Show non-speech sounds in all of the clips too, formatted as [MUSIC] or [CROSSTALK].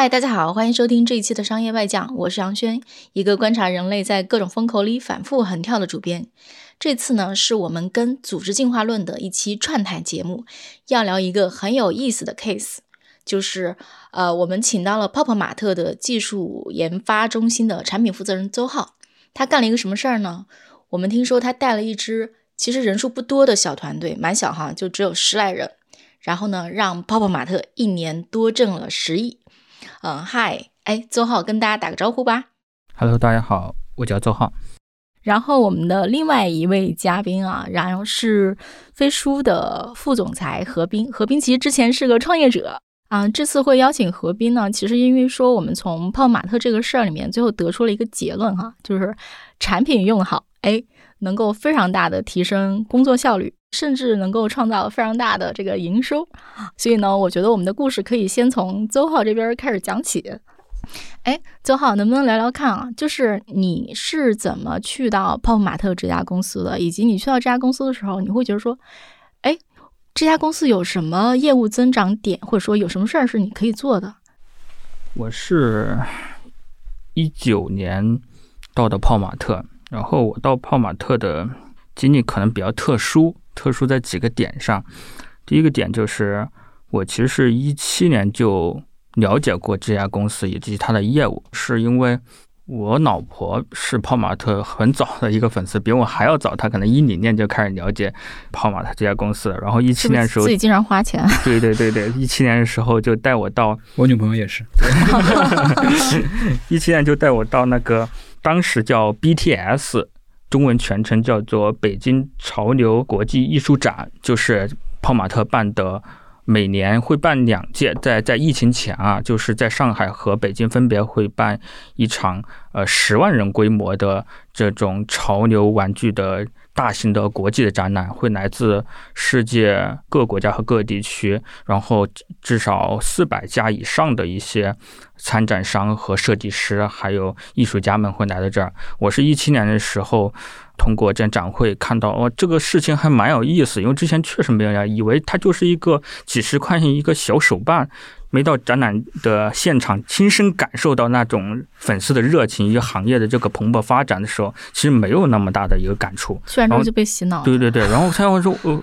嗨，大家好，欢迎收听这一期的商业外讲，我是杨轩，一个观察人类在各种风口里反复横跳的主编。这次呢，是我们跟组织进化论的一期串台节目，要聊一个很有意思的 case，就是呃，我们请到了泡泡玛特的技术研发中心的产品负责人邹浩，他干了一个什么事儿呢？我们听说他带了一支其实人数不多的小团队，蛮小哈，就只有十来人，然后呢，让泡泡玛特一年多挣了十亿。嗯，嗨，哎，周浩跟大家打个招呼吧。Hello，大家好，我叫周浩。然后我们的另外一位嘉宾啊，然后是飞书的副总裁何斌。何斌其实之前是个创业者啊，这次会邀请何斌呢，其实因为说我们从泡玛特这个事儿里面，最后得出了一个结论哈，就是产品用好，哎，能够非常大的提升工作效率。甚至能够创造非常大的这个营收，所以呢，我觉得我们的故事可以先从邹浩这边开始讲起。哎，邹浩，能不能聊聊看啊？就是你是怎么去到泡泡玛特这家公司的，以及你去到这家公司的时候，你会觉得说，哎，这家公司有什么业务增长点，或者说有什么事儿是你可以做的？我是一九年到的泡玛特，然后我到泡玛特的经历可能比较特殊。特殊在几个点上，第一个点就是我其实是一七年就了解过这家公司以及它的业务，是因为我老婆是泡玛特很早的一个粉丝，比我还要早，她可能一零年就开始了解泡玛特这家公司了。然后一七年的时候自己经常花钱，[LAUGHS] 对对对对，一七年的时候就带我到，我女朋友也是，[LAUGHS] [LAUGHS] 一七年就带我到那个当时叫 BTS。中文全称叫做北京潮流国际艺术展，就是泡玛特办的，每年会办两届。在在疫情前啊，就是在上海和北京分别会办一场，呃，十万人规模的这种潮流玩具的大型的国际的展览，会来自世界各国家和各地区，然后至少四百家以上的一些。参展商和设计师还有艺术家们会来到这儿。我是一七年的时候通过这展会看到，哦，这个事情还蛮有意思，因为之前确实没有人以为它就是一个几十块钱一个小手办。没到展览的现场，亲身感受到那种粉丝的热情，一个行业的这个蓬勃发展的时候，其实没有那么大的一个感触。突然就被洗脑了。对对对，然后才会说，呃，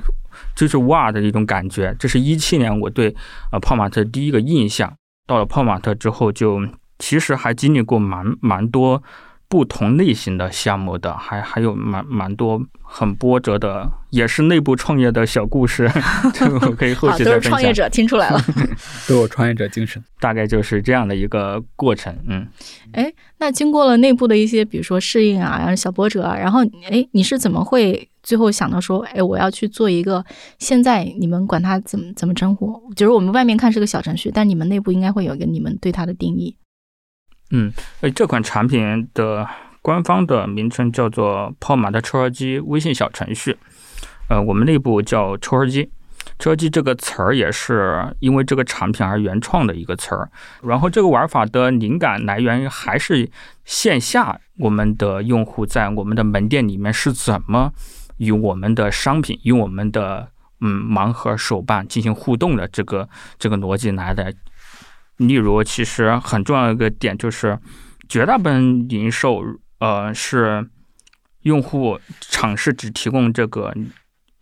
就是哇的一种感觉。这是一七年我对呃泡玛特第一个印象。到了泡玛特之后，就其实还经历过蛮蛮多不同类型的项目的，还还有蛮蛮多很波折的，也是内部创业的小故事，[LAUGHS] 我可以后期再分享。都是创业者，听出来了，[LAUGHS] 都有创业者精神，大概就是这样的一个过程。嗯，哎，那经过了内部的一些，比如说适应啊，然后小波折啊，然后哎，你是怎么会？最后想到说，哎，我要去做一个，现在你们管它怎么怎么称呼？就是我们外面看是个小程序，但你们内部应该会有一个你们对它的定义。嗯，哎，这款产品的官方的名称叫做泡玛的抽儿机微信小程序，呃，我们内部叫抽儿机。抽儿机这个词儿也是因为这个产品而原创的一个词儿。然后这个玩法的灵感来源于还是线下我们的用户在我们的门店里面是怎么。与我们的商品，与我们的嗯盲盒手办进行互动的这个这个逻辑来的。例如，其实很重要一个点就是，绝大部分零售呃是用户尝试只提供这个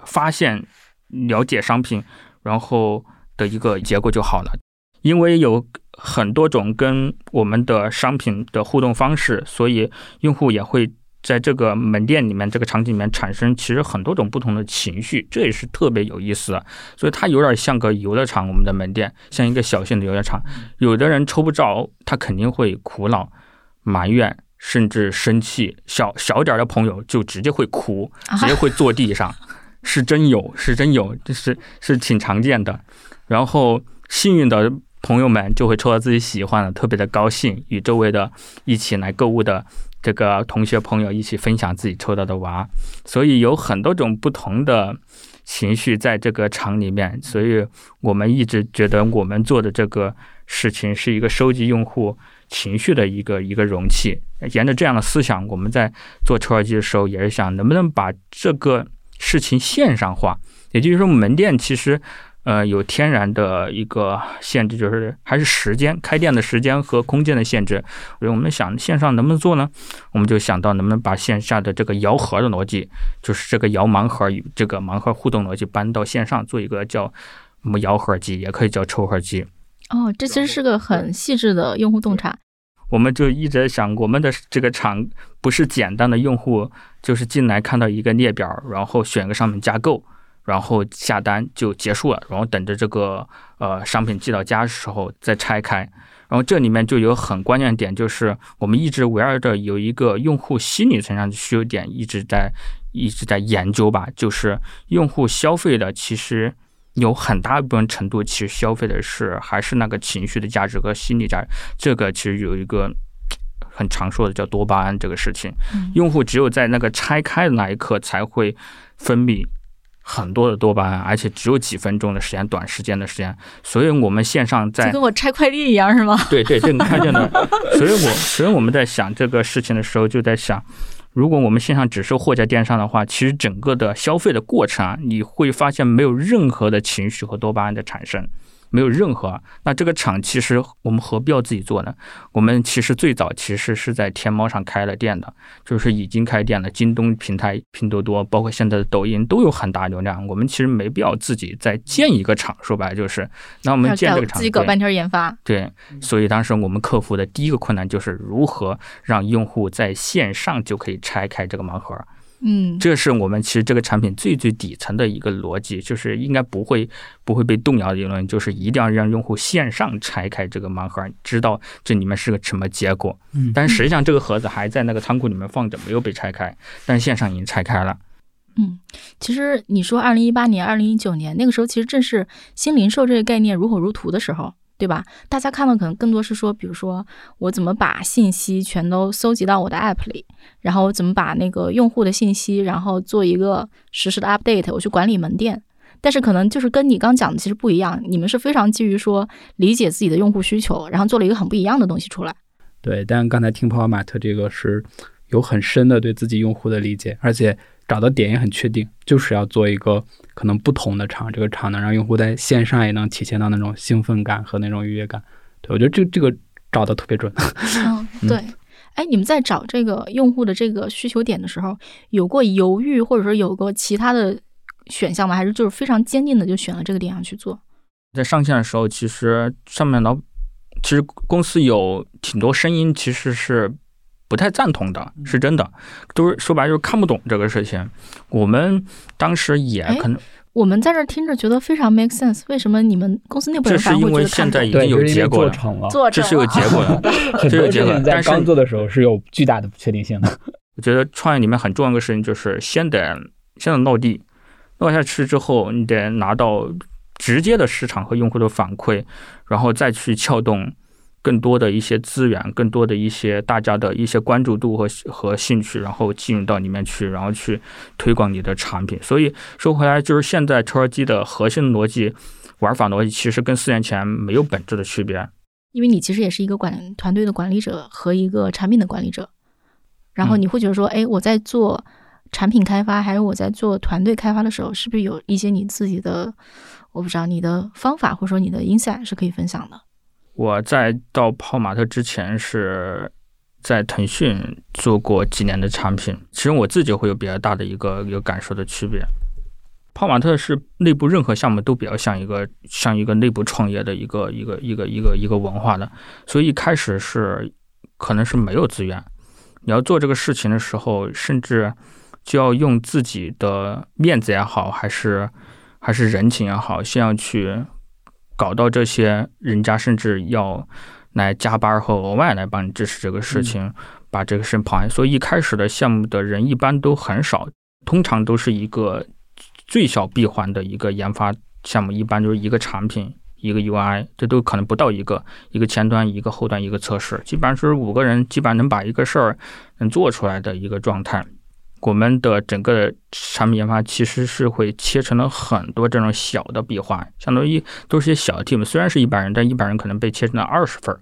发现、了解商品，然后的一个结果就好了。因为有很多种跟我们的商品的互动方式，所以用户也会。在这个门店里面，这个场景里面产生其实很多种不同的情绪，这也是特别有意思的。所以它有点像个游乐场，我们的门店像一个小型的游乐场。有的人抽不着，他肯定会苦恼、埋怨，甚至生气。小小点的朋友就直接会哭，直接会坐地上，是真有，是真有，这是是挺常见的。然后幸运的朋友们就会抽到自己喜欢的，特别的高兴，与周围的一起来购物的。这个同学朋友一起分享自己抽到的娃，所以有很多种不同的情绪在这个厂里面，所以我们一直觉得我们做的这个事情是一个收集用户情绪的一个一个容器。沿着这样的思想，我们在做抽耳机的时候，也是想能不能把这个事情线上化，也就是说，门店其实。呃，有天然的一个限制，就是还是时间开店的时间和空间的限制。所以我们想线上能不能做呢？我们就想到能不能把线下的这个摇盒的逻辑，就是这个摇盲盒与这个盲盒互动逻辑搬到线上，做一个叫什么摇盒机，也可以叫抽盒机。哦，这其实是个很细致的用户洞察。我们就一直想，我们的这个厂不是简单的用户，就是进来看到一个列表，然后选个上面加购。然后下单就结束了，然后等着这个呃商品寄到家的时候再拆开。然后这里面就有很关键的点，就是我们一直围绕着有一个用户心理层上的需求点一直在一直在研究吧。就是用户消费的其实有很大一部分程度，其实消费的是还是那个情绪的价值和心理价值。这个其实有一个很常说的叫多巴胺这个事情，用户只有在那个拆开的那一刻才会分泌。很多的多巴胺，而且只有几分钟的时间，短时间的时间，所以我们线上在就跟我拆快递一样，是吗？对 [LAUGHS] 对，这个看见的。[LAUGHS] 所以我所以我们在想这个事情的时候，就在想，如果我们线上只是货架电商的话，其实整个的消费的过程啊，你会发现没有任何的情绪和多巴胺的产生。没有任何，那这个厂其实我们何必要自己做呢？我们其实最早其实是在天猫上开了店的，就是已经开店了。京东平台、拼多多，包括现在的抖音都有很大流量。我们其实没必要自己再建一个厂，说白了就是，那我们建这个厂自己搞半天研发。对，所以当时我们克服的第一个困难就是如何让用户在线上就可以拆开这个盲盒。嗯，这是我们其实这个产品最最底层的一个逻辑，就是应该不会不会被动摇的理论，就是一定要让用户线上拆开这个盲盒，知道这里面是个什么结果。嗯，但实际上这个盒子还在那个仓库里面放着，没有被拆开，但线上已经拆开了。嗯，其实你说二零一八年、二零一九年那个时候，其实正是新零售这个概念如火如荼的时候。对吧？大家看到可能更多是说，比如说我怎么把信息全都搜集到我的 app 里，然后怎么把那个用户的信息，然后做一个实时的 update，我去管理门店。但是可能就是跟你刚讲的其实不一样，你们是非常基于说理解自己的用户需求，然后做了一个很不一样的东西出来。对，但刚才听泡泡玛特这个是有很深的对自己用户的理解，而且。找的点也很确定，就是要做一个可能不同的场，这个场能让用户在线上也能体现到那种兴奋感和那种愉悦感。对我觉得这这个找的特别准。[LAUGHS] 嗯，对。哎，你们在找这个用户的这个需求点的时候，有过犹豫，或者说有过其他的选项吗？还是就是非常坚定的就选了这个点上去做？在上线的时候，其实上面老，其实公司有挺多声音，其实是。不太赞同的是真的，都是说白就是看不懂这个事情。我们当时也可能，我们在这听着觉得非常 make sense。为什么你们公司内部人这是因为现在已经有结果了，[LAUGHS] 这是有结果的，这是有结果。但是刚做的时候是有巨大的不确定性的。我觉得创业里面很重要的事情就是先得先得落地，落下去之后，你得拿到直接的市场和用户的反馈，然后再去撬动。更多的一些资源，更多的一些大家的一些关注度和和兴趣，然后进入到里面去，然后去推广你的产品。所以说回来，就是现在抽儿机的核心逻辑、玩法逻辑，其实跟四年前没有本质的区别。因为你其实也是一个管团队的管理者和一个产品的管理者，然后你会觉得说，哎，我在做产品开发，还有我在做团队开发的时候，是不是有一些你自己的，我不知道你的方法或者说你的 insight 是可以分享的？我在到泡玛特之前是在腾讯做过几年的产品，其实我自己会有比较大的一个一个感受的区别。泡玛特是内部任何项目都比较像一个像一个内部创业的一个一个一个一个一个文化的，所以一开始是可能是没有资源，你要做这个事情的时候，甚至就要用自己的面子也好，还是还是人情也好，先要去。搞到这些人家甚至要来加班和额外来帮你支持这个事情，把这个事跑完。所以一开始的项目的人一般都很少，通常都是一个最小闭环的一个研发项目，一般就是一个产品，一个 UI，这都可能不到一个，一个前端，一个后端，一个测试，基本上是五个人，基本上能把一个事儿能做出来的一个状态。我们的整个产品研发其实是会切成了很多这种小的闭环，相当于都是些小的 team，虽然是一百人，但一百人可能被切成了二十份，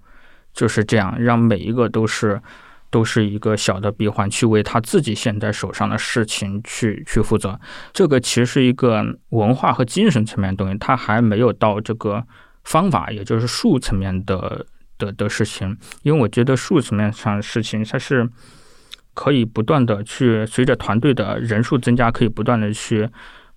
就是这样，让每一个都是都是一个小的闭环，去为他自己现在手上的事情去去负责。这个其实是一个文化和精神层面的东西，它还没有到这个方法，也就是术层面的的的事情。因为我觉得术层面上的事情，它是。可以不断的去随着团队的人数增加，可以不断的去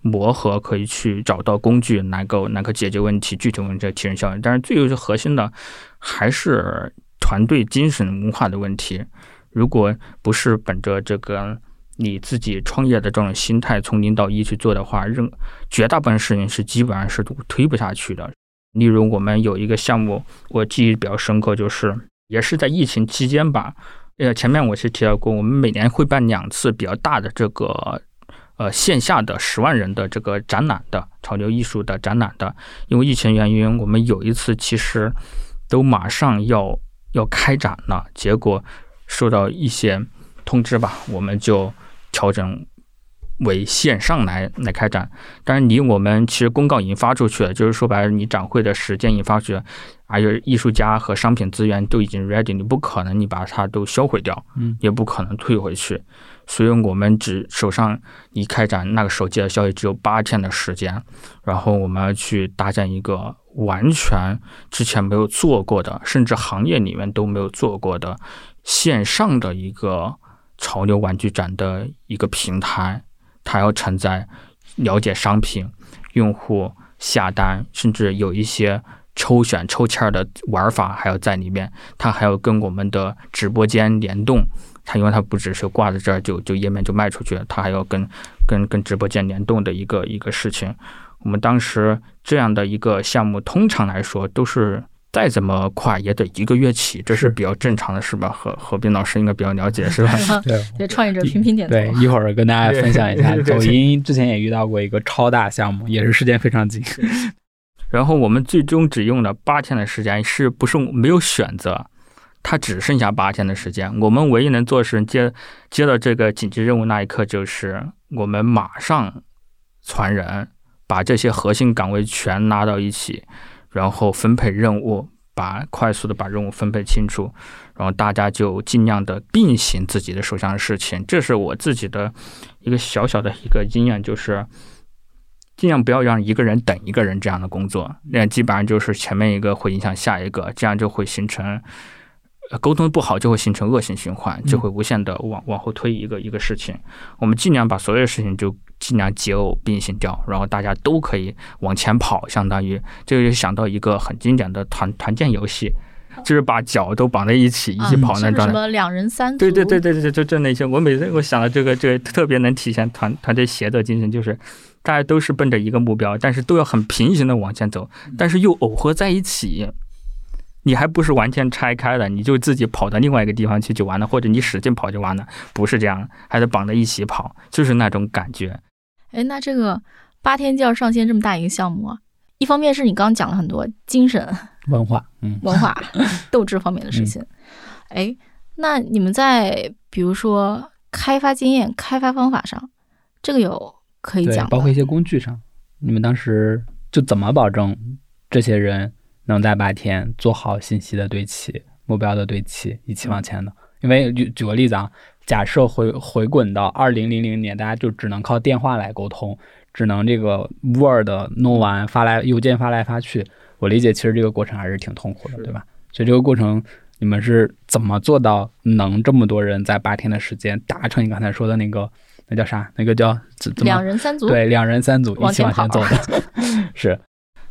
磨合，可以去找到工具，能够能够解决问题，具体问题提升效率。但是最最核心的还是团队精神文化的问题。如果不是本着这个你自己创业的这种心态，从零到一去做的话，任绝大部分事情是基本上是推不下去的。例如我们有一个项目，我记忆比较深刻，就是也是在疫情期间吧。呃，前面我是提到过，我们每年会办两次比较大的这个呃线下的十万人的这个展览的潮流艺术的展览的。因为疫情原因，我们有一次其实都马上要要开展了，结果受到一些通知吧，我们就调整为线上来来开展。但是你我们其实公告已经发出去了，就是说白了，你展会的时间已经发出去。还有艺术家和商品资源都已经 ready，你不可能你把它都销毁掉，嗯，也不可能退回去，所以我们只手上一开展那个手机的消息只有八天的时间，然后我们要去搭建一个完全之前没有做过的，甚至行业里面都没有做过的线上的一个潮流玩具展的一个平台，它要承载了解商品、用户下单，甚至有一些。抽选抽签的玩法还要在里面，它还要跟我们的直播间联动。它因为它不只是挂在这儿就就页面就卖出去，它还要跟跟跟直播间联动的一个一个事情。我们当时这样的一个项目，通常来说都是再怎么快也得一个月起，这是比较正常的，是吧？何何斌老师应该比较了解，是吧？对，[LAUGHS] [LAUGHS] 对，创业者频频点头。对，一会儿跟大家分享一下，[LAUGHS] 抖音之前也遇到过一个超大项目，也是时间非常紧。然后我们最终只用了八天的时间，是不是没有选择？它只剩下八天的时间，我们唯一能做的是接接到这个紧急任务那一刻，就是我们马上传人，把这些核心岗位全拉到一起，然后分配任务，把快速的把任务分配清楚，然后大家就尽量的并行自己的手上的事情。这是我自己的一个小小的一个经验，就是。尽量不要让一个人等一个人这样的工作，那基本上就是前面一个会影响下一个，这样就会形成沟通不好，就会形成恶性循环，就会无限的往往后推一个一个事情。我们尽量把所有事情就尽量解耦并行掉，然后大家都可以往前跑，相当于这个就想到一个很经典的团团建游戏，就是把脚都绑在一起一起跑那状态。什么两人三组？对对对对对，就就那些。我每次我想到这个，这个特别能体现团团队协作精神，就是。大家都是奔着一个目标，但是都要很平行的往前走，但是又耦合在一起。你还不是完全拆开了，你就自己跑到另外一个地方去就完了，或者你使劲跑就完了，不是这样，还得绑在一起跑，就是那种感觉。哎，那这个八天就要上线这么大一个项目啊，一方面是你刚刚讲了很多精神文化、嗯，文化 [LAUGHS] 斗志方面的事情。哎，那你们在比如说开发经验、开发方法上，这个有？可以讲，包括一些工具上，你们当时就怎么保证这些人能在八天做好信息的对齐、目标的对齐，一起往前的？因为举举个例子啊，假设回回滚到二零零零年，大家就只能靠电话来沟通，只能这个 Word 弄完发来邮件发来发去，我理解其实这个过程还是挺痛苦的，对吧？所以这个过程你们是怎么做到能这么多人在八天的时间达成你刚才说的那个？那叫啥？那个叫怎怎么？两人三组。对，两人三组一起往前走的。[LAUGHS] 是，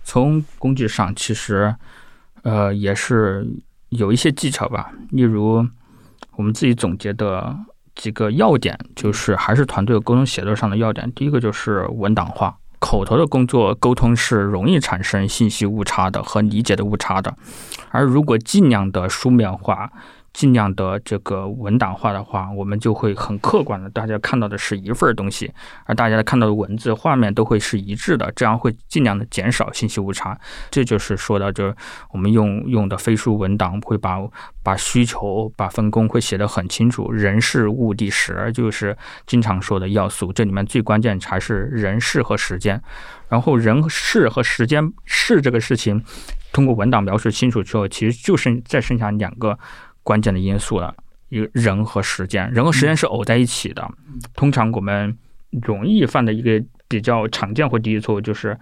从工具上其实，呃，也是有一些技巧吧。例如，我们自己总结的几个要点，就是还是团队沟通协作上的要点。第一个就是文档化，口头的工作沟通是容易产生信息误差的和理解的误差的，而如果尽量的书面化。尽量的这个文档化的话，我们就会很客观的，大家看到的是一份东西，而大家看到的文字、画面都会是一致的，这样会尽量的减少信息误差。这就是说到，就是我们用用的飞书文档会把把需求、把分工会写得很清楚，人事物地时就是经常说的要素，这里面最关键还是人事和时间。然后人事和时间事这个事情，通过文档描述清楚之后，其实就剩再剩下两个。关键的因素了，一个人和时间，人和时间是偶在一起的。通常我们容易犯的一个比较常见或第一错误就是，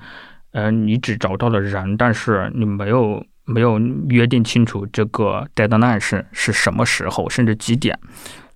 呃，你只找到了人，但是你没有没有约定清楚这个 deadline 是是什么时候，甚至几点。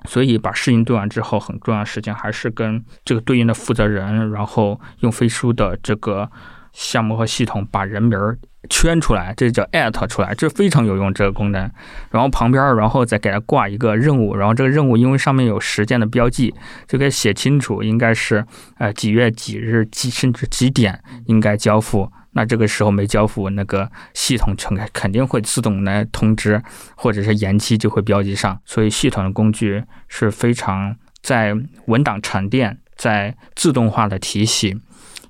所以把事情做完之后，很重要的事情还是跟这个对应的负责人，然后用飞书的这个项目和系统把人名儿。圈出来，这叫 at 出来，这非常有用这个功能。然后旁边，然后再给它挂一个任务，然后这个任务因为上面有时间的标记，就可以写清楚，应该是呃几月几日几甚至几点应该交付。那这个时候没交付，那个系统肯肯定会自动来通知，或者是延期就会标记上。所以系统的工具是非常在文档沉淀、在自动化的提醒，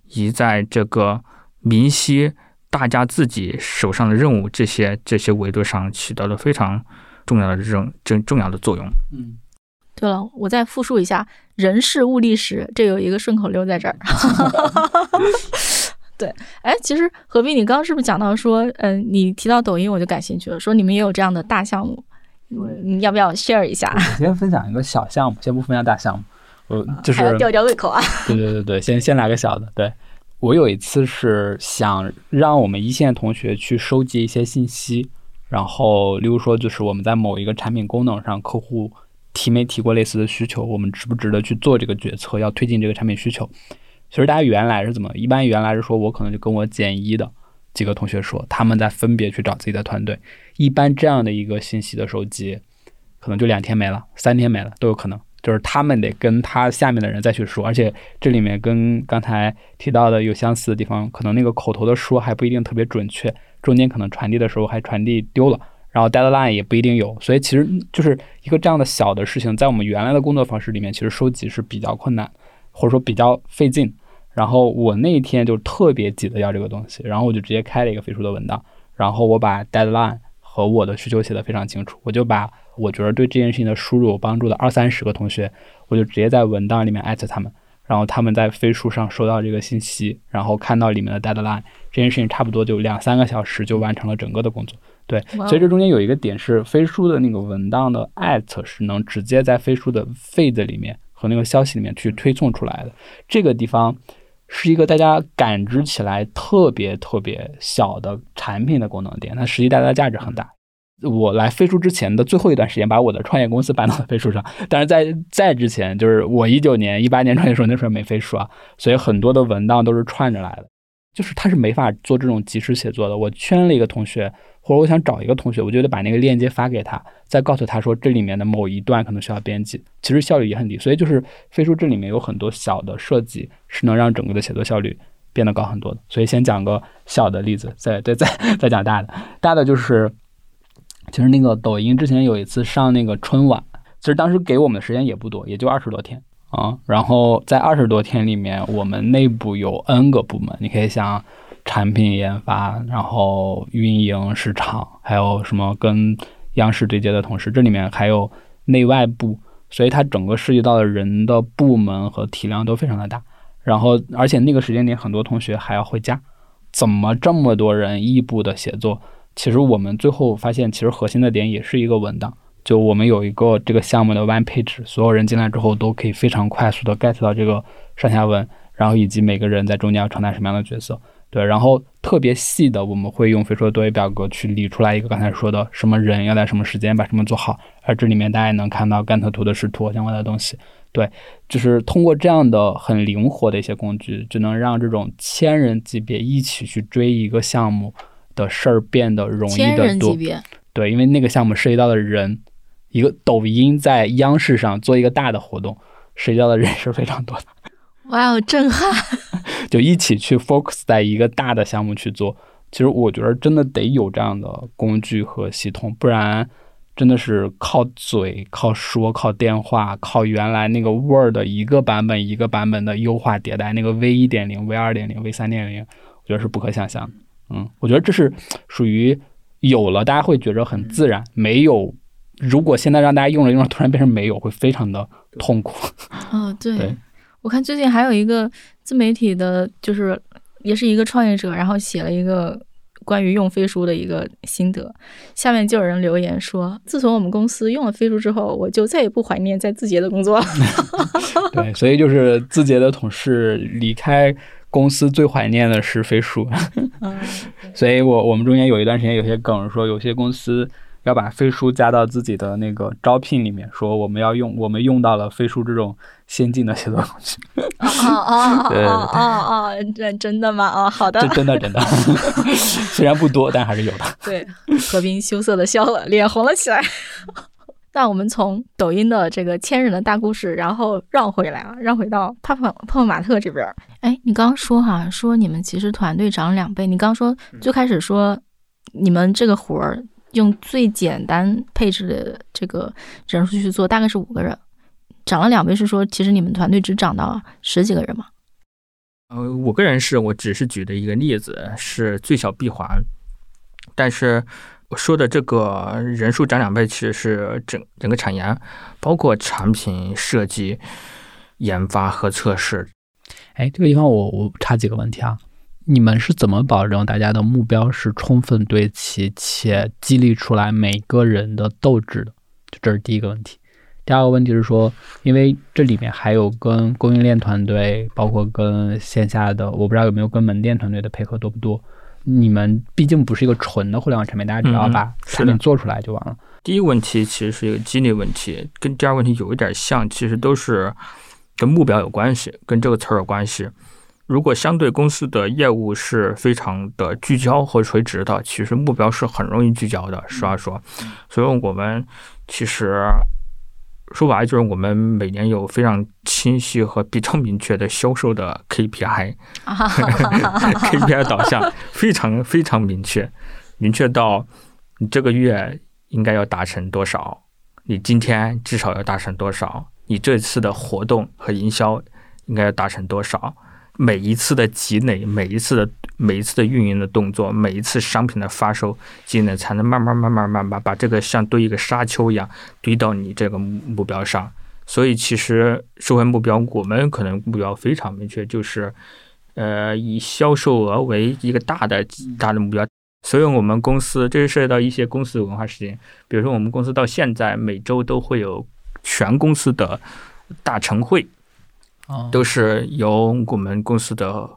以在这个明晰。大家自己手上的任务，这些这些维度上起到了非常重要的这种重重要的作用。嗯，对了，我再复述一下人事物力史，这有一个顺口溜在这儿。[LAUGHS] 对，哎，其实何必，你刚刚是不是讲到说，嗯，你提到抖音，我就感兴趣了，说你们也有这样的大项目，你要不要 share 一下？先分享一个小项目，先不分享大项目，我就是 [LAUGHS] 吊吊胃口啊。对对对对，先先来个小的，对。我有一次是想让我们一线同学去收集一些信息，然后，例如说，就是我们在某一个产品功能上，客户提没提过类似的需求，我们值不值得去做这个决策，要推进这个产品需求。其实大家原来是怎么？一般原来是说我可能就跟我减一的几个同学说，他们在分别去找自己的团队。一般这样的一个信息的收集，可能就两天没了，三天没了都有可能。就是他们得跟他下面的人再去说，而且这里面跟刚才提到的有相似的地方，可能那个口头的说还不一定特别准确，中间可能传递的时候还传递丢了，然后 deadline 也不一定有，所以其实就是一个这样的小的事情，在我们原来的工作方式里面，其实收集是比较困难，或者说比较费劲。然后我那一天就特别急的要这个东西，然后我就直接开了一个飞书的文档，然后我把 deadline 和我的需求写得非常清楚，我就把。我觉得对这件事情的输入有帮助的二三十个同学，我就直接在文档里面艾特他们，然后他们在飞书上收到这个信息，然后看到里面的 deadline，这件事情差不多就两三个小时就完成了整个的工作。对，所以这中间有一个点是飞书的那个文档的艾特是能直接在飞书的 feed 里面和那个消息里面去推送出来的。这个地方是一个大家感知起来特别特别小的产品的功能点，它实际带来的价值很大。我来飞书之前的最后一段时间，把我的创业公司搬到了飞书上。但是在在之前，就是我一九年、一八年创业时候，那时候没飞书啊，所以很多的文档都是串着来的。就是他是没法做这种即时写作的。我圈了一个同学，或者我想找一个同学，我就得把那个链接发给他，再告诉他说这里面的某一段可能需要编辑。其实效率也很低。所以就是飞书这里面有很多小的设计，是能让整个的写作效率变得高很多的。所以先讲个小的例子，再再再 [LAUGHS] 再讲大的。大的就是。其实那个抖音之前有一次上那个春晚，其实当时给我们的时间也不多，也就二十多天啊。然后在二十多天里面，我们内部有 N 个部门，你可以想产品研发，然后运营、市场，还有什么跟央视对接的同事，这里面还有内外部，所以它整个涉及到的人的部门和体量都非常的大。然后而且那个时间点，很多同学还要回家，怎么这么多人异步的写作？其实我们最后发现，其实核心的点也是一个文档。就我们有一个这个项目的 one page，所有人进来之后都可以非常快速的 get 到这个上下文，然后以及每个人在中间要承担什么样的角色。对，然后特别细的，我们会用飞书的多维表格去理出来一个刚才说的什么人要在什么时间把什么做好，而这里面大家能看到甘特图的视图相关的东西。对，就是通过这样的很灵活的一些工具，就能让这种千人级别一起去追一个项目。的事儿变得容易的多，对，因为那个项目涉及到的人，一个抖音在央视上做一个大的活动，涉及到的人是非常多的。哇哦，震撼！[LAUGHS] 就一起去 focus 在一个大的项目去做，其实我觉得真的得有这样的工具和系统，不然真的是靠嘴、靠说、靠电话、靠原来那个 Word 一个版本一个版本的优化迭代，那个 V 一点零、V 二点零、V 三点零，我觉得是不可想象的。嗯，我觉得这是属于有了大家会觉着很自然，没有如果现在让大家用着用着突然变成没有，会非常的痛苦。[LAUGHS] 哦，对，对。我看最近还有一个自媒体的，就是也是一个创业者，然后写了一个关于用飞书的一个心得，下面就有人留言说，自从我们公司用了飞书之后，我就再也不怀念在字节的工作了。[LAUGHS] 对，所以就是字节的同事离开公司最怀念的是飞书，嗯，[LAUGHS] 所以我我们中间有一段时间有些梗说，有些公司要把飞书加到自己的那个招聘里面，说我们要用我们用到了飞书这种先进的写作工具，哦哦对哦哦哦，这真的吗？哦，好的这，真的真的，[LAUGHS] 虽然不多，但还是有的。对，何冰羞涩的笑了，脸红了起来。那我们从抖音的这个千人的大故事，然后绕回来啊，绕回到泡泡泡泡玛特这边儿。哎，你刚刚说哈，说你们其实团队涨了两倍。你刚刚说最开始说你们这个活儿用最简单配置的这个人数去做，大概是五个人，涨了两倍，是说其实你们团队只涨到十几个人吗？呃，五个人是我只是举的一个例子，是最小闭环，但是我说的这个人数涨两倍，其实是整整个产研，包括产品设计、研发和测试。哎，这个地方我我插几个问题啊，你们是怎么保证大家的目标是充分对齐且激励出来每个人的斗志的？就这是第一个问题。第二个问题是说，因为这里面还有跟供应链团队，包括跟线下的，我不知道有没有跟门店团队的配合多不多。你们毕竟不是一个纯的互联网产品，大家只要嗯把产品做出来就完了。第一个问题其实是一个激励问题，跟第二个问题有一点像，其实都是跟目标有关系，跟这个词儿有关系。如果相对公司的业务是非常的聚焦和垂直的，其实目标是很容易聚焦的。实话说，所以我们其实说白了就是我们每年有非常清晰和比较明确的销售的 KPI。[LAUGHS] [LAUGHS] KPI 导向非常非常明确，明确到你这个月应该要达成多少，你今天至少要达成多少，你这次的活动和营销应该要达成多少，每一次的积累，每一次的每一次的运营的动作，每一次商品的发售积累，才能慢慢慢慢慢慢把这个像堆一个沙丘一样堆到你这个目目标上。所以其实收回目标，我们可能目标非常明确，就是呃以销售额为一个大的大的目标。所以我们公司这是涉及到一些公司的文化事情，比如说我们公司到现在每周都会有全公司的大晨会，都是由我们公司的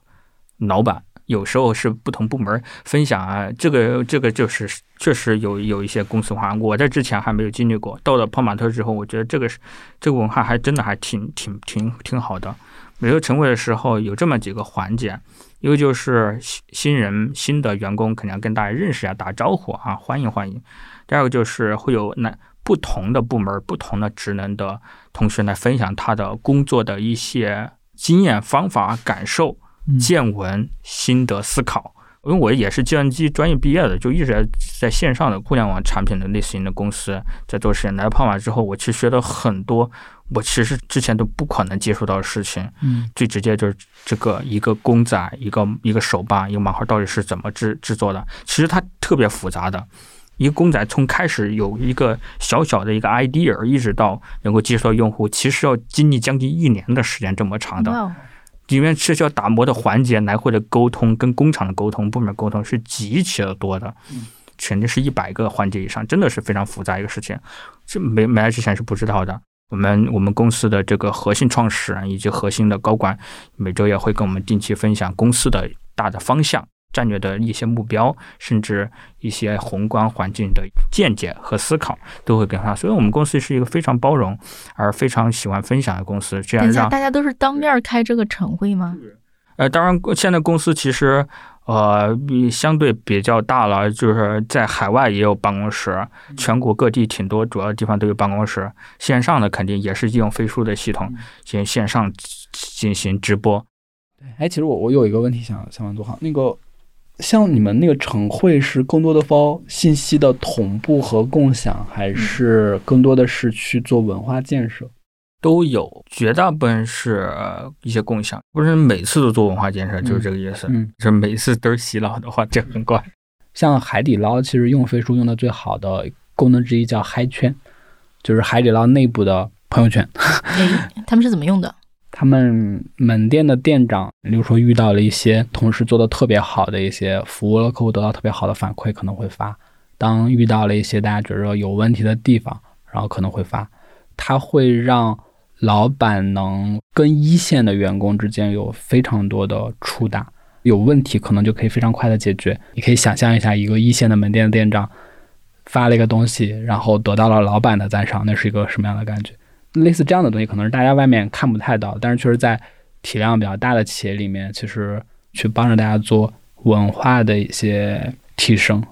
老板，有时候是不同部门分享啊。这个这个就是确实有有一些公司文化，我在之前还没有经历过。到了泡马特之后，我觉得这个是这个文化还真的还挺挺挺挺好的。每个晨会的时候有这么几个环节，一个就是新新人新的员工肯定要跟大家认识一下，打招呼啊，欢迎欢迎。第二个就是会有那不同的部门、不同的职能的同学来分享他的工作的一些经验、方法、感受、嗯见闻、心得、思考。因为我也是计算机专业毕业的，就一直在在线上的互联网产品的类型的公司在做事情。来泡玛之后，我其实学了很多我其实之前都不可能接触到的事情。嗯最直接就是这个一个公仔、一个一个手办、一个盲盒到底是怎么制制作的？其实它特别复杂的。一个公仔从开始有一个小小的一个 idea，一直到能够接触到用户，其实要经历将近一年的时间这么长的。里面是需要打磨的环节，来回的沟通，跟工厂的沟通、部门沟通是极其的多的，肯定是一百个环节以上，真的是非常复杂一个事情。这没没来之前是不知道的。我们我们公司的这个核心创始人以及核心的高管，每周也会跟我们定期分享公司的大的方向、战略的一些目标，甚至一些宏观环境的见解和思考，都会跟他。所以，我们公司是一个非常包容而非常喜欢分享的公司，这样让大家都是当面开这个晨会吗？呃，当然，现在公司其实呃相对比较大了，就是在海外也有办公室，全国各地挺多主要地方都有办公室。线上的肯定也是用飞书的系统进行线上进行直播。哎，其实我我有一个问题想想问杜航，那个像你们那个晨会是更多的包信息的同步和共享，还是更多的是去做文化建设？都有，绝大部分是一些共享，不是每次都做文化建设，就是这个意思。嗯，是每次都是洗脑的话，就很怪。像海底捞，其实用飞书用的最好的功能之一叫嗨圈，就是海底捞内部的朋友圈。[LAUGHS] 哎，他们是怎么用的？他们门店的店长，比如说遇到了一些同事做的特别好的一些服务，客户得到特别好的反馈，可能会发；当遇到了一些大家觉得有问题的地方，然后可能会发。他会让老板能跟一线的员工之间有非常多的触达，有问题可能就可以非常快的解决。你可以想象一下，一个一线的门店的店长发了一个东西，然后得到了老板的赞赏，那是一个什么样的感觉？类似这样的东西，可能是大家外面看不太到，但是确实在体量比较大的企业里面，其实去帮着大家做文化的一些提升，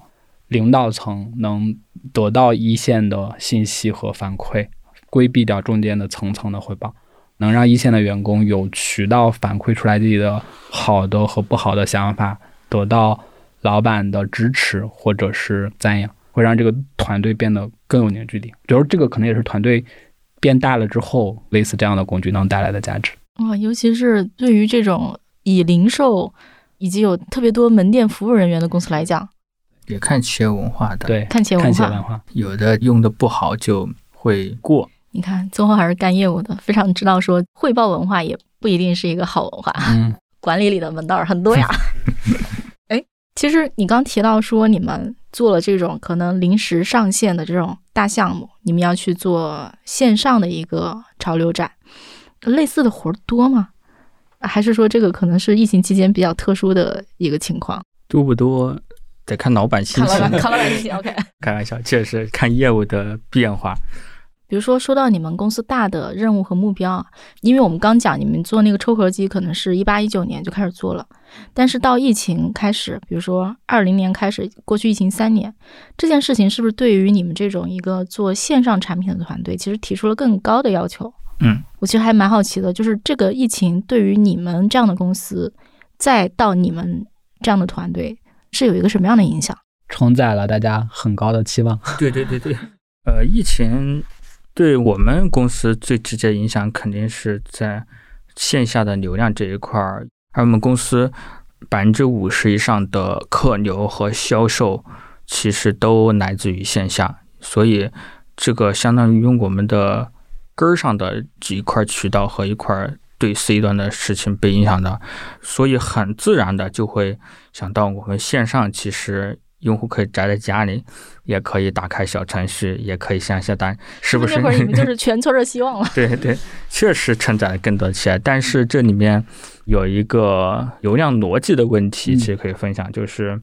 领导层能得到一线的信息和反馈，规避掉中间的层层的汇报，能让一线的员工有渠道反馈出来自己的好的和不好的想法，得到老板的支持或者是赞扬，会让这个团队变得更有凝聚力。比如这个可能也是团队。变大了之后，类似这样的工具能带来的价值哇，尤其是对于这种以零售以及有特别多门店服务人员的公司来讲，也看企业文化的。对，看企业文化，有的用的不好就会过。你看，宗浩还是干业务的，非常知道说汇报文化也不一定是一个好文化。嗯，管理里的门道很多呀。[LAUGHS] 哎，其实你刚提到说你们做了这种可能临时上线的这种。大项目，你们要去做线上的一个潮流展，类似的活儿多吗？还是说这个可能是疫情期间比较特殊的一个情况？多不多得看老板心情。看老板心情。OK。[LAUGHS] 开玩笑，确实看业务的变化。比如说，说到你们公司大的任务和目标啊，因为我们刚讲，你们做那个抽壳机，可能是一八一九年就开始做了，但是到疫情开始，比如说二零年开始，过去疫情三年，这件事情是不是对于你们这种一个做线上产品的团队，其实提出了更高的要求？嗯，我其实还蛮好奇的，就是这个疫情对于你们这样的公司，再到你们这样的团队，是有一个什么样的影响？承载了大家很高的期望。对对对对，呃，疫情。对我们公司最直接影响肯定是在线下的流量这一块儿，而我们公司百分之五十以上的客流和销售其实都来自于线下，所以这个相当于用我们的根儿上的几块渠道和一块对 C 端的事情被影响的，所以很自然的就会想到我们线上其实。用户可以宅在家里，也可以打开小程序，也可以线下单，是不是？那会儿你们就是全村的希望了。[LAUGHS] 对对，确实承载了更多期待，但是这里面有一个流量逻辑的问题，其实可以分享，就是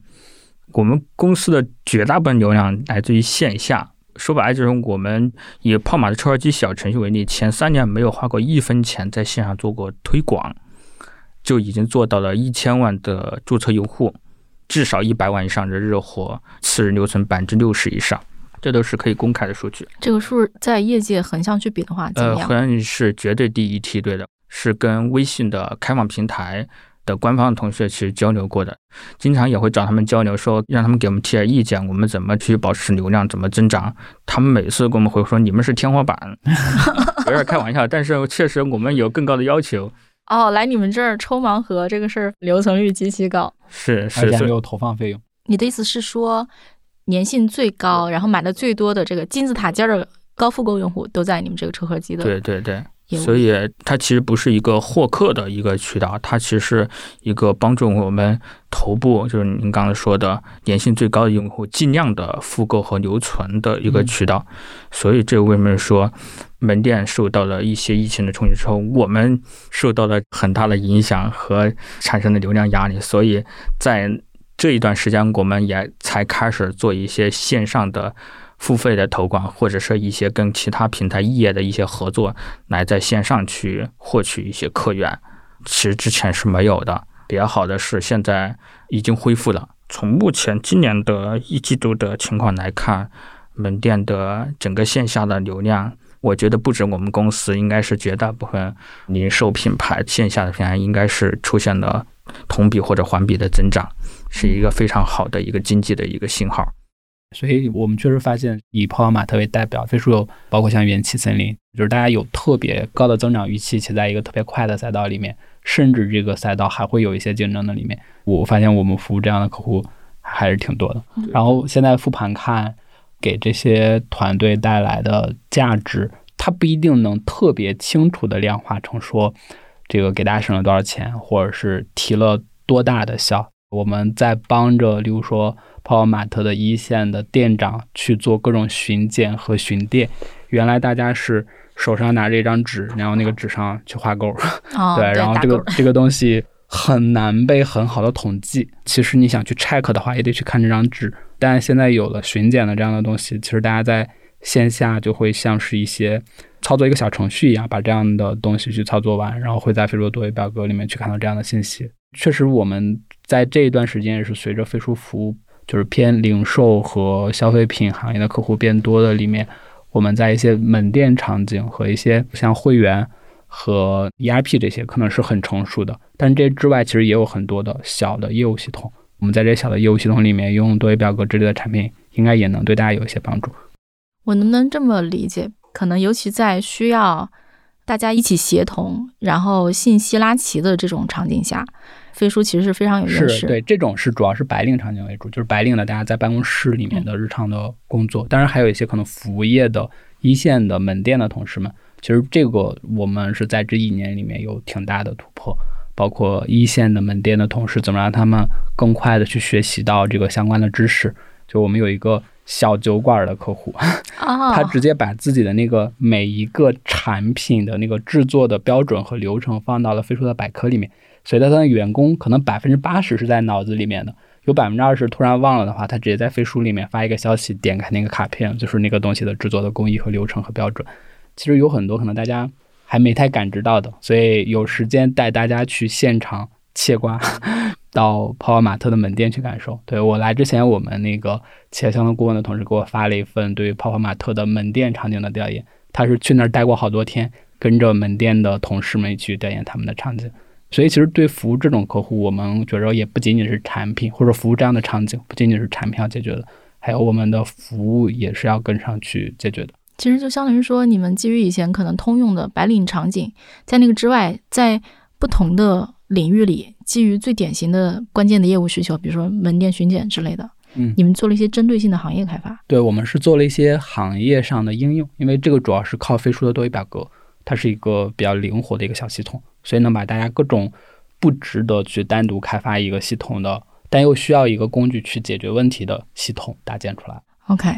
我们公司的绝大部分流量来自于线下。说白了，就是我们以泡马的抽油机小程序为例，前三年没有花过一分钱在线上做过推广，就已经做到了一千万的注册用户。至少一百万以上的日活，次日留存百分之六十以上，这都是可以公开的数据。这个数在业界横向去比的话，怎么样？呃，是绝对第一梯队的，是跟微信的开放平台的官方同学其实交流过的，经常也会找他们交流，说让他们给我们提点意见，我们怎么去保持流量，怎么增长。他们每次给我们回复说你们是天花板，[LAUGHS] 有点开玩笑，但是确实我们有更高的要求。哦，来你们这儿抽盲盒这个事儿，留存率极其高，是是，没有投放费用。你的意思是说，粘性最高，然后买的最多的这个金字塔尖的高复购用户，都在你们这个抽盒机的？对对对。所以它其实不是一个获客的一个渠道，它其实是一个帮助我们头部，就是您刚才说的粘性最高的用户尽量的复购和留存的一个渠道。所以这为什么说门店受到了一些疫情的冲击之后，我们受到了很大的影响和产生的流量压力。所以在这一段时间，我们也才开始做一些线上的。付费的投广，或者是一些跟其他平台异业的一些合作，来在线上去获取一些客源，其实之前是没有的。比较好的是，现在已经恢复了。从目前今年的一季度的情况来看，门店的整个线下的流量，我觉得不止我们公司，应该是绝大部分零售品牌线下的平台，应该是出现了同比或者环比的增长。是一个非常好的一个经济的一个信号。所以我们确实发现，以泡泡玛特为代表，飞书有包括像元气森林，就是大家有特别高的增长预期，且在一个特别快的赛道里面，甚至这个赛道还会有一些竞争的里面，我发现我们服务这样的客户还是挺多的。然后现在复盘看，给这些团队带来的价值，它不一定能特别清楚的量化成说，这个给大家省了多少钱，或者是提了多大的效。我们在帮着，例如说。泡泡玛特的一线的店长去做各种巡检和巡店，原来大家是手上拿着一张纸，然后那个纸上去画勾，[LAUGHS] 对，然后这个这个东西很难被很好的统计。其实你想去 check 的话，也得去看这张纸。但现在有了巡检的这样的东西，其实大家在线下就会像是一些操作一个小程序一样，把这样的东西去操作完，然后会在飞书多维表格里面去看到这样的信息。确实，我们在这一段时间也是随着飞书服务。就是偏零售和消费品行业的客户变多的里面，我们在一些门店场景和一些像会员和 ERP 这些可能是很成熟的，但这之外其实也有很多的小的业务系统。我们在这小的业务系统里面用多维表格之类的产品，应该也能对大家有一些帮助。我能不能这么理解？可能尤其在需要大家一起协同，然后信息拉齐的这种场景下。飞书其实是非常有优势，对这种是主要是白领场景为主，就是白领的大家在办公室里面的日常的工作。当然还有一些可能服务业的一线的门店的同事们，其实这个我们是在这一年里面有挺大的突破，包括一线的门店的同事怎么让他们更快的去学习到这个相关的知识。就我们有一个小酒馆的客户，[LAUGHS] 他直接把自己的那个每一个产品的那个制作的标准和流程放到了飞书的百科里面。所以他的员工可能百分之八十是在脑子里面的，有百分之二十突然忘了的话，他直接在飞书里面发一个消息，点开那个卡片，就是那个东西的制作的工艺和流程和标准。其实有很多可能大家还没太感知到的，所以有时间带大家去现场切瓜，到泡泡玛特的门店去感受。对我来之前，我们那个企业相关顾问的同事给我发了一份对于泡泡玛特的门店场景的调研，他是去那儿待过好多天，跟着门店的同事们去调研他们的场景。所以，其实对服务这种客户，我们觉着也不仅仅是产品，或者服务这样的场景，不仅仅是产品要解决的，还有我们的服务也是要跟上去解决的。其实就相当于说，你们基于以前可能通用的白领场景，在那个之外，在不同的领域里，基于最典型的关键的业务需求，比如说门店巡检之类的，嗯，你们做了一些针对性的行业开发。对，我们是做了一些行业上的应用，因为这个主要是靠飞书的多维表格，它是一个比较灵活的一个小系统。所以能把大家各种不值得去单独开发一个系统的，但又需要一个工具去解决问题的系统搭建出来。OK，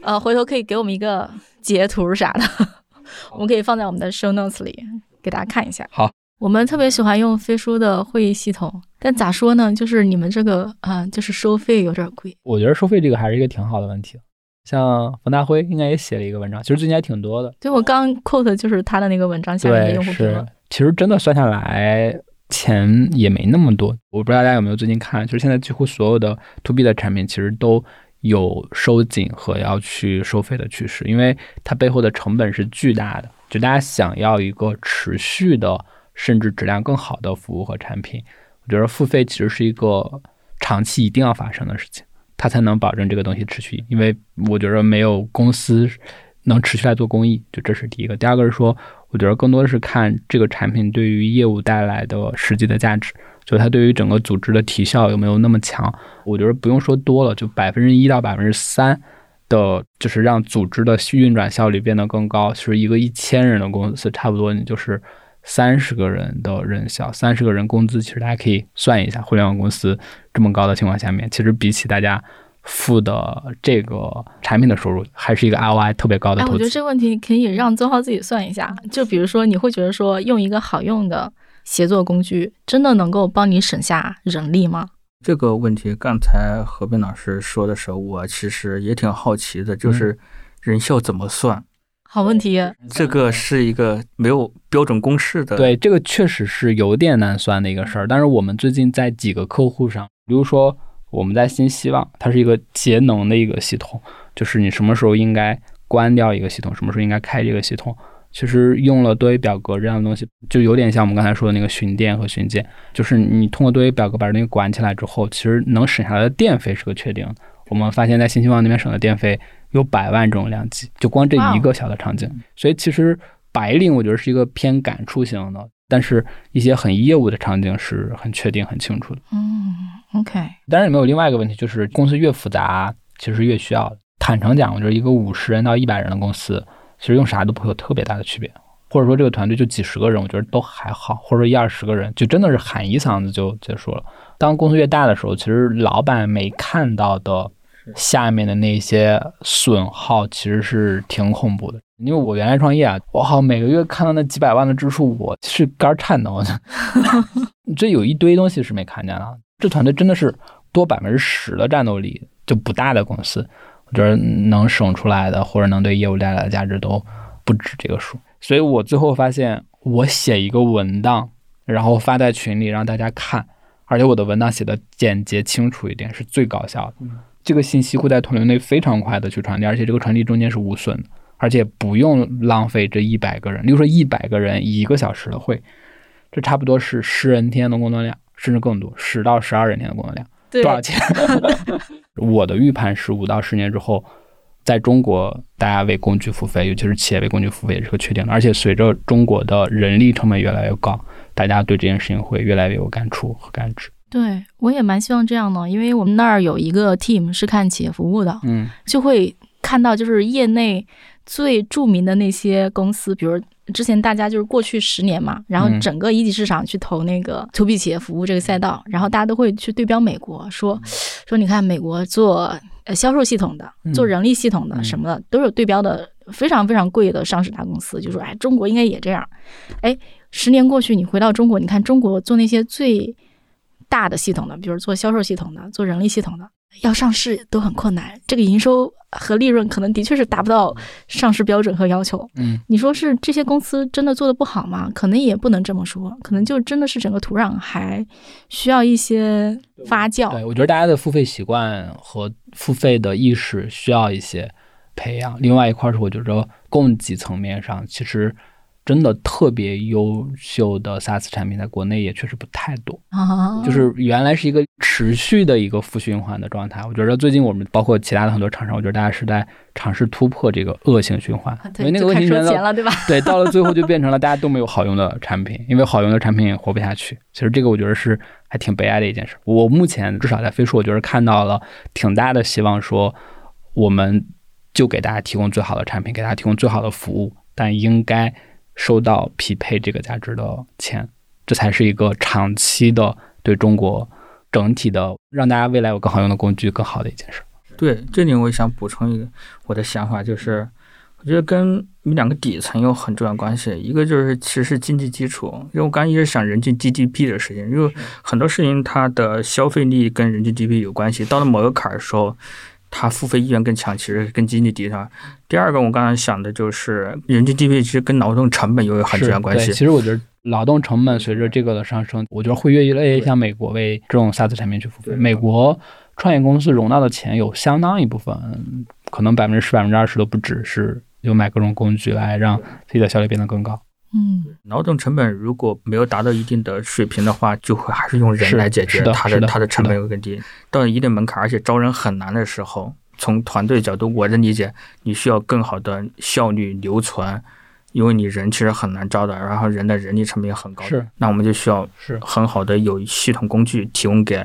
呃，回头可以给我们一个截图啥的，[LAUGHS] 我们可以放在我们的 show notes 里给大家看一下。好，我们特别喜欢用飞书的会议系统，但咋说呢？就是你们这个啊，就是收费有点贵。我觉得收费这个还是一个挺好的问题。像冯大辉应该也写了一个文章，其实最近还挺多的。对，我刚 quote 就是他的那个文章下面的用户评论。其实真的算下来，钱也没那么多。我不知道大家有没有最近看，就是现在几乎所有的 to B 的产品，其实都有收紧和要去收费的趋势，因为它背后的成本是巨大的。就大家想要一个持续的，甚至质量更好的服务和产品，我觉得付费其实是一个长期一定要发生的事情，它才能保证这个东西持续。因为我觉得没有公司能持续来做公益，就这是第一个。第二个是说。我觉得更多的是看这个产品对于业务带来的实际的价值，就它对于整个组织的提效有没有那么强。我觉得不用说多了，就百分之一到百分之三的，就是让组织的运转效率变得更高。其实一个一千人的公司，差不多你就是三十个人的人效，三十个人工资，其实大家可以算一下，互联网公司这么高的情况下面，其实比起大家。付的这个产品的收入还是一个 ROI 特别高的投资。哎，我觉得这个问题可以让曾浩自己算一下。就比如说，你会觉得说用一个好用的协作工具，真的能够帮你省下人力吗？这个问题刚才何斌老师说的时候，我其实也挺好奇的，就是人效怎么算？好问题。这个是一个没有标准公式的。对，这个确实是有点难算的一个事儿。但是我们最近在几个客户上，比如说。我们在新希望，它是一个节能的一个系统，就是你什么时候应该关掉一个系统，什么时候应该开这个系统，其实用了多维表格这样的东西，就有点像我们刚才说的那个巡电和巡检，就是你通过多维表格把东西管起来之后，其实能省下来的电费是个确定。我们发现，在新希望那边省的电费有百万这种量级，就光这一个小的场景。所以其实白领我觉得是一个偏感触型的，但是一些很业务的场景是很确定、很清楚的。嗯，OK。当然，有没有另外一个问题，就是公司越复杂，其实越需要。坦诚讲，我觉得一个五十人到一百人的公司，其实用啥都不会有特别大的区别，或者说这个团队就几十个人，我觉得都还好，或者说一二十个人，就真的是喊一嗓子就结束了。当公司越大的时候，其实老板没看到的下面的那些损耗，其实是挺恐怖的。因为我原来创业啊，我靠，每个月看到那几百万的支出，我是肝颤的。我操，[LAUGHS] 这有一堆东西是没看见的。这团队真的是多百分之十的战斗力，就不大的公司。我觉得能省出来的，或者能对业务带来的价值都不止这个数。所以我最后发现，我写一个文档，然后发在群里让大家看，而且我的文档写的简洁清楚一点，是最高效的。这个信息会在团队内非常快的去传递，而且这个传递中间是无损的，而且不用浪费这一百个人。例如说，一百个人一个小时的会，这差不多是十人天的工作量，甚至更多，十到十二人天的工作量。多少钱？[LAUGHS] 我的预判是五到十年之后，在中国大家为工具付费，尤其是企业为工具付费也是个确定的。而且随着中国的人力成本越来越高，大家对这件事情会越来越有感触和感知。对我也蛮希望这样的，因为我们那儿有一个 team 是看企业服务的，嗯，就会看到就是业内最著名的那些公司，比如。之前大家就是过去十年嘛，然后整个一级市场去投那个 to B 企业服务这个赛道，然后大家都会去对标美国，说说你看美国做呃销售系统的，做人力系统的什么的都有对标的非常非常贵的上市大公司，就说哎中国应该也这样，哎十年过去你回到中国，你看中国做那些最大的系统的，比如做销售系统的，做人力系统的。要上市都很困难，这个营收和利润可能的确是达不到上市标准和要求。嗯，你说是这些公司真的做的不好吗？可能也不能这么说，可能就真的是整个土壤还需要一些发酵。对，我觉得大家的付费习惯和付费的意识需要一些培养。另外一块是，我觉得供给层面上其实。真的特别优秀的 SaaS 产品，在国内也确实不太多。就是原来是一个持续的一个负循环的状态。我觉得最近我们包括其他的很多厂商，我觉得大家是在尝试突破这个恶性循环。对，那个恶性循环了，对吧？对，到了最后就变成了大家都没有好用的产品，因为好用的产品也活不下去。其实这个我觉得是还挺悲哀的一件事。我目前至少在飞书，我觉得看到了挺大的希望，说我们就给大家提供最好的产品，给大家提供最好的服务，但应该。收到匹配这个价值的钱，这才是一个长期的对中国整体的让大家未来有更好用的工具更好的一件事。对，这里我想补充一个我的想法，就是我觉得跟你两个底层有很重要关系。一个就是其实是经济基础，因为我刚一直想人均 GDP 的事情，因为很多事情它的消费力跟人均 GDP 有关系，到了某个坎儿的时候。它付费意愿更强，其实跟经济底上。第二个，我刚才想的就是人均 GDP 其实跟劳动成本又有很直接关系。其实我觉得劳动成本随着这个的上升，我觉得会越来越像美国为这种 SaaS 产品去付费。美国创业公司融到的钱有相当一部分，可能百分之十、百分之二十都不止，是就买各种工具来让自己的效率变得更高。嗯，劳动成本如果没有达到一定的水平的话，就会还是用人来解决，它的它的成本会更低。到一定门槛，而且招人很难的时候，从团队角度，我的理解，你需要更好的效率留存，因为你人其实很难招的，然后人的人力成本也很高。是，那我们就需要是很好的有系统工具提供给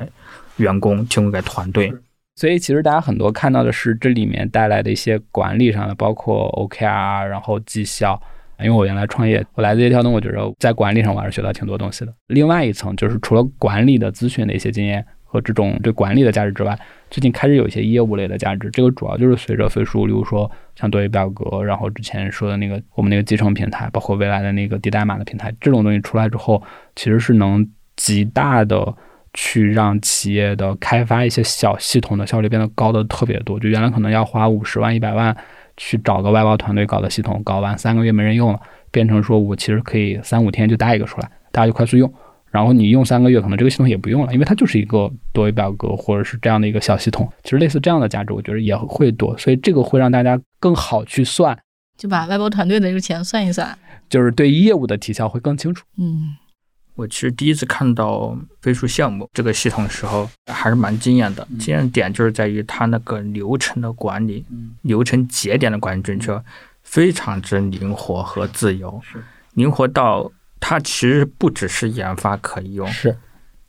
员工，提供给团队。所以其实大家很多看到的是这里面带来的一些管理上的，包括 OKR，然后绩效。因为我原来创业，我来自夜跳动，我觉得在管理上我还是学到挺多东西的。另外一层就是除了管理的咨询的一些经验和这种对管理的价值之外，最近开始有一些业务类的价值。这个主要就是随着飞书，例如说像多维表格，然后之前说的那个我们那个集成平台，包括未来的那个低代码的平台，这种东西出来之后，其实是能极大的去让企业的开发一些小系统的效率变得高的特别多。就原来可能要花五十万、一百万。去找个外包团队搞的系统，搞完三个月没人用了，变成说我其实可以三五天就搭一个出来，大家就快速用。然后你用三个月，可能这个系统也不用了，因为它就是一个多维表格或者是这样的一个小系统。其实类似这样的价值，我觉得也会多，所以这个会让大家更好去算。就把外包团队的这个钱算一算，就是对业务的提效会更清楚。嗯我其实第一次看到飞书项目这个系统的时候，还是蛮惊艳的。惊艳点就是在于它那个流程的管理，流程节点的管理准确，非常之灵活和自由。是灵活到它其实不只是研发可以用，是，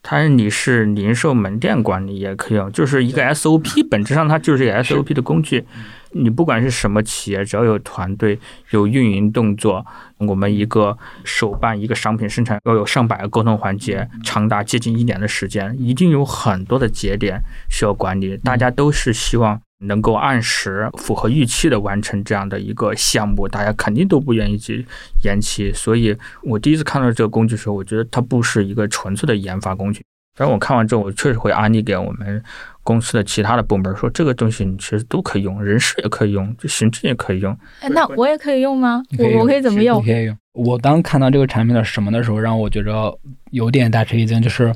它你是零售门店管理也可以用，就是一个 SOP，本质上它就是一个 SOP 的工具。你不管是什么企业，只要有团队、有运营动作，我们一个手办一个商品生产要有上百个沟通环节，长达接近一年的时间，一定有很多的节点需要管理。大家都是希望能够按时、符合预期的完成这样的一个项目，大家肯定都不愿意去延期。所以我第一次看到这个工具的时候，我觉得它不是一个纯粹的研发工具。反正我看完之后，我确实会安利给我们公司的其他的部门，说这个东西你其实都可以用，人事也可以用，就行政也可以用。哎，那我也可以用吗？我我可以怎么用你？可以用。我当看到这个产品的什么的时候，让我觉着有点大吃一惊，就是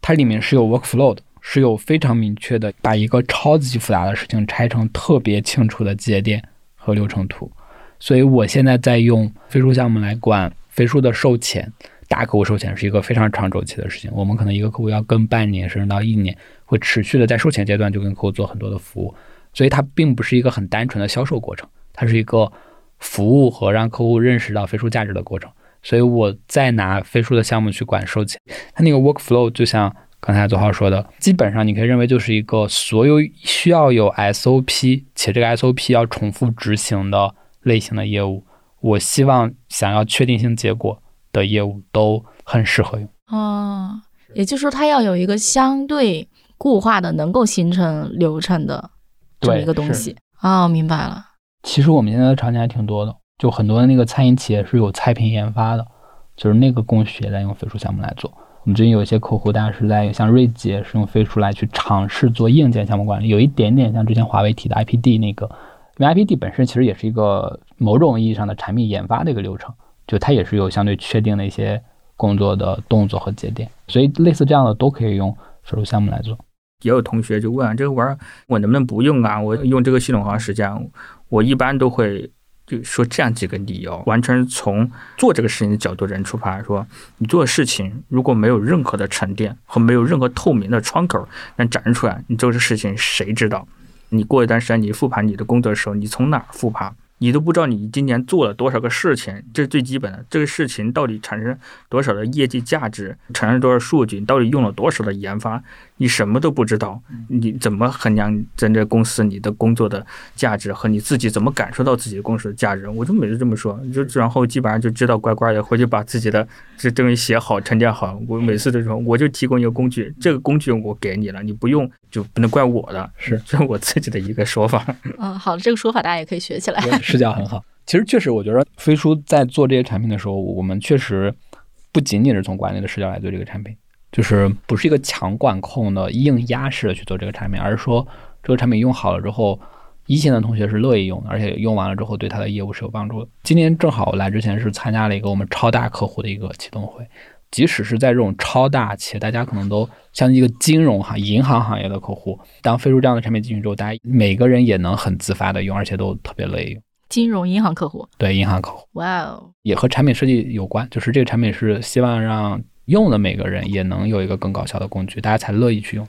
它里面是有 workflow 的，是有非常明确的把一个超级复杂的事情拆成特别清楚的节点和流程图。所以我现在在用飞书项目来管飞书的售前，大客户收钱是一个非常长周期的事情，我们可能一个客户要跟半年甚至到一年，会持续的在收钱阶段就跟客户做很多的服务，所以它并不是一个很单纯的销售过程，它是一个服务和让客户认识到飞书价值的过程。所以我再拿飞书的项目去管售前，它那个 workflow 就像刚才左浩说的，基本上你可以认为就是一个所有需要有 SOP 且这个 SOP 要重复执行的类型的业务，我希望想要确定性结果的业务都很适合用。哦，也就是说，它要有一个相对固化的、能够形成流程的这么一个东西。哦，明白了。其实我们现在的场景还挺多的，就很多的那个餐饮企业是有菜品研发的，就是那个工序也在用飞书项目来做。我们最近有一些客户，大家是在像瑞杰是用飞书来去尝试做硬件项目管理，有一点点像之前华为提的 IPD 那个，因为 IPD 本身其实也是一个某种意义上的产品研发的一个流程，就它也是有相对确定的一些工作的动作和节点，所以类似这样的都可以用飞书项目来做。也有同学就问这个玩意儿我能不能不用啊？我用这个系统好长时间，我一般都会就说这样几个理由，完全从做这个事情的角度人出发，说你做的事情如果没有任何的沉淀和没有任何透明的窗口能展示出来，你做这事情谁知道？你过一段时间你复盘你的工作的时候，你从哪儿复盘？你都不知道你今年做了多少个事情，这是最基本的。这个事情到底产生多少的业绩价值，产生多少数据，你到底用了多少的研发，你什么都不知道，你怎么衡量在这公司你的工作的价值和你自己怎么感受到自己的公司的价值？我就每次这么说，就然后基本上就知道乖乖的回去把自己的这东西写好、沉淀好。我每次都说，我就提供一个工具，这个工具我给你了，你不用就不能怪我的，是这是 [LAUGHS] 我自己的一个说法。嗯，好，这个说法大家也可以学起来。[LAUGHS] [LAUGHS] 视角很好。其实确实，我觉得飞书在做这些产品的时候，我们确实不仅仅是从管理的视角来做这个产品，就是不是一个强管控的硬压式的去做这个产品，而是说这个产品用好了之后，一线的同学是乐意用的，而且用完了之后对他的业务是有帮助的。今年正好我来之前是参加了一个我们超大客户的一个启动会。即使是在这种超大且大家可能都像一个金融行、银行行业的客户，当飞书这样的产品进去之后，大家每个人也能很自发的用，而且都特别乐意用。金融银行客户，对银行客户哇哦，也和产品设计有关，就是这个产品是希望让用的每个人也能有一个更高效的工具，大家才乐意去用。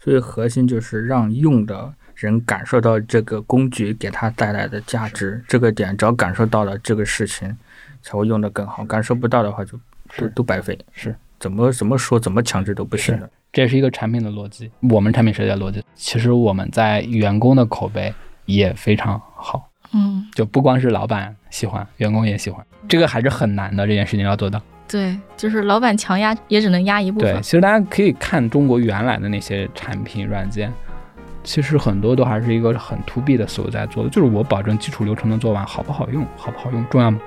所以核心就是让用的人感受到这个工具给他带来的价值，这个点只要感受到了，这个事情才会用得更好。感受不到的话就，都都白费。是怎么怎么说怎么强制都不行的。这是一个产品的逻辑，我们产品设计的逻辑。其实我们在员工的口碑也非常好，嗯，就不光是老板喜欢，员工也喜欢，这个还是很难的，这件事情要做到。对，就是老板强压也只能压一部对，分。其实大家可以看中国原来的那些产品软件，其实很多都还是一个很 to B 的思路在做的，就是我保证基础流程能做完，好不好用，好不好用重要吗？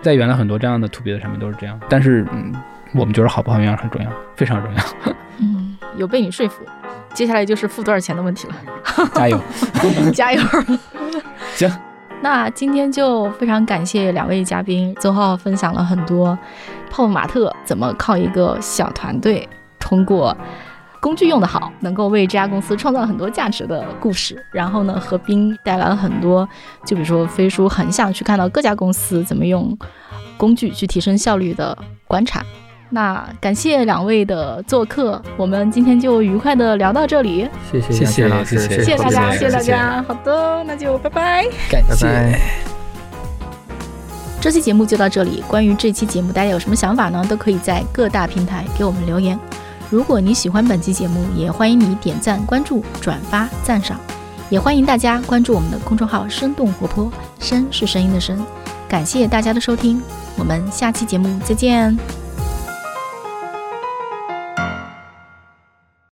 在原来很多这样的 to B 的产品都是这样，但是嗯，我们觉得好不好用很重要，非常重要。[LAUGHS] 嗯，有被你说服。接下来就是付多少钱的问题了，加油！[LAUGHS] 加油！行，那今天就非常感谢两位嘉宾，邹浩分享了很多泡泡玛特怎么靠一个小团队通过工具用的好，能够为这家公司创造很多价值的故事。然后呢，何冰带来了很多，就比如说飞书很想去看到各家公司怎么用工具去提升效率的观察。那感谢两位的做客，我们今天就愉快的聊到这里。谢谢谢谢老师，谢谢谢谢大家，谢谢大家。好的，那就拜拜。拜感谢。拜。这期节目就到这里。关于这期节目，大家有什么想法呢？都可以在各大平台给我们留言。如果你喜欢本期节目，也欢迎你点赞、关注、转发、赞赏。也欢迎大家关注我们的公众号“生动活泼”，声是声音的声。感谢大家的收听，我们下期节目再见。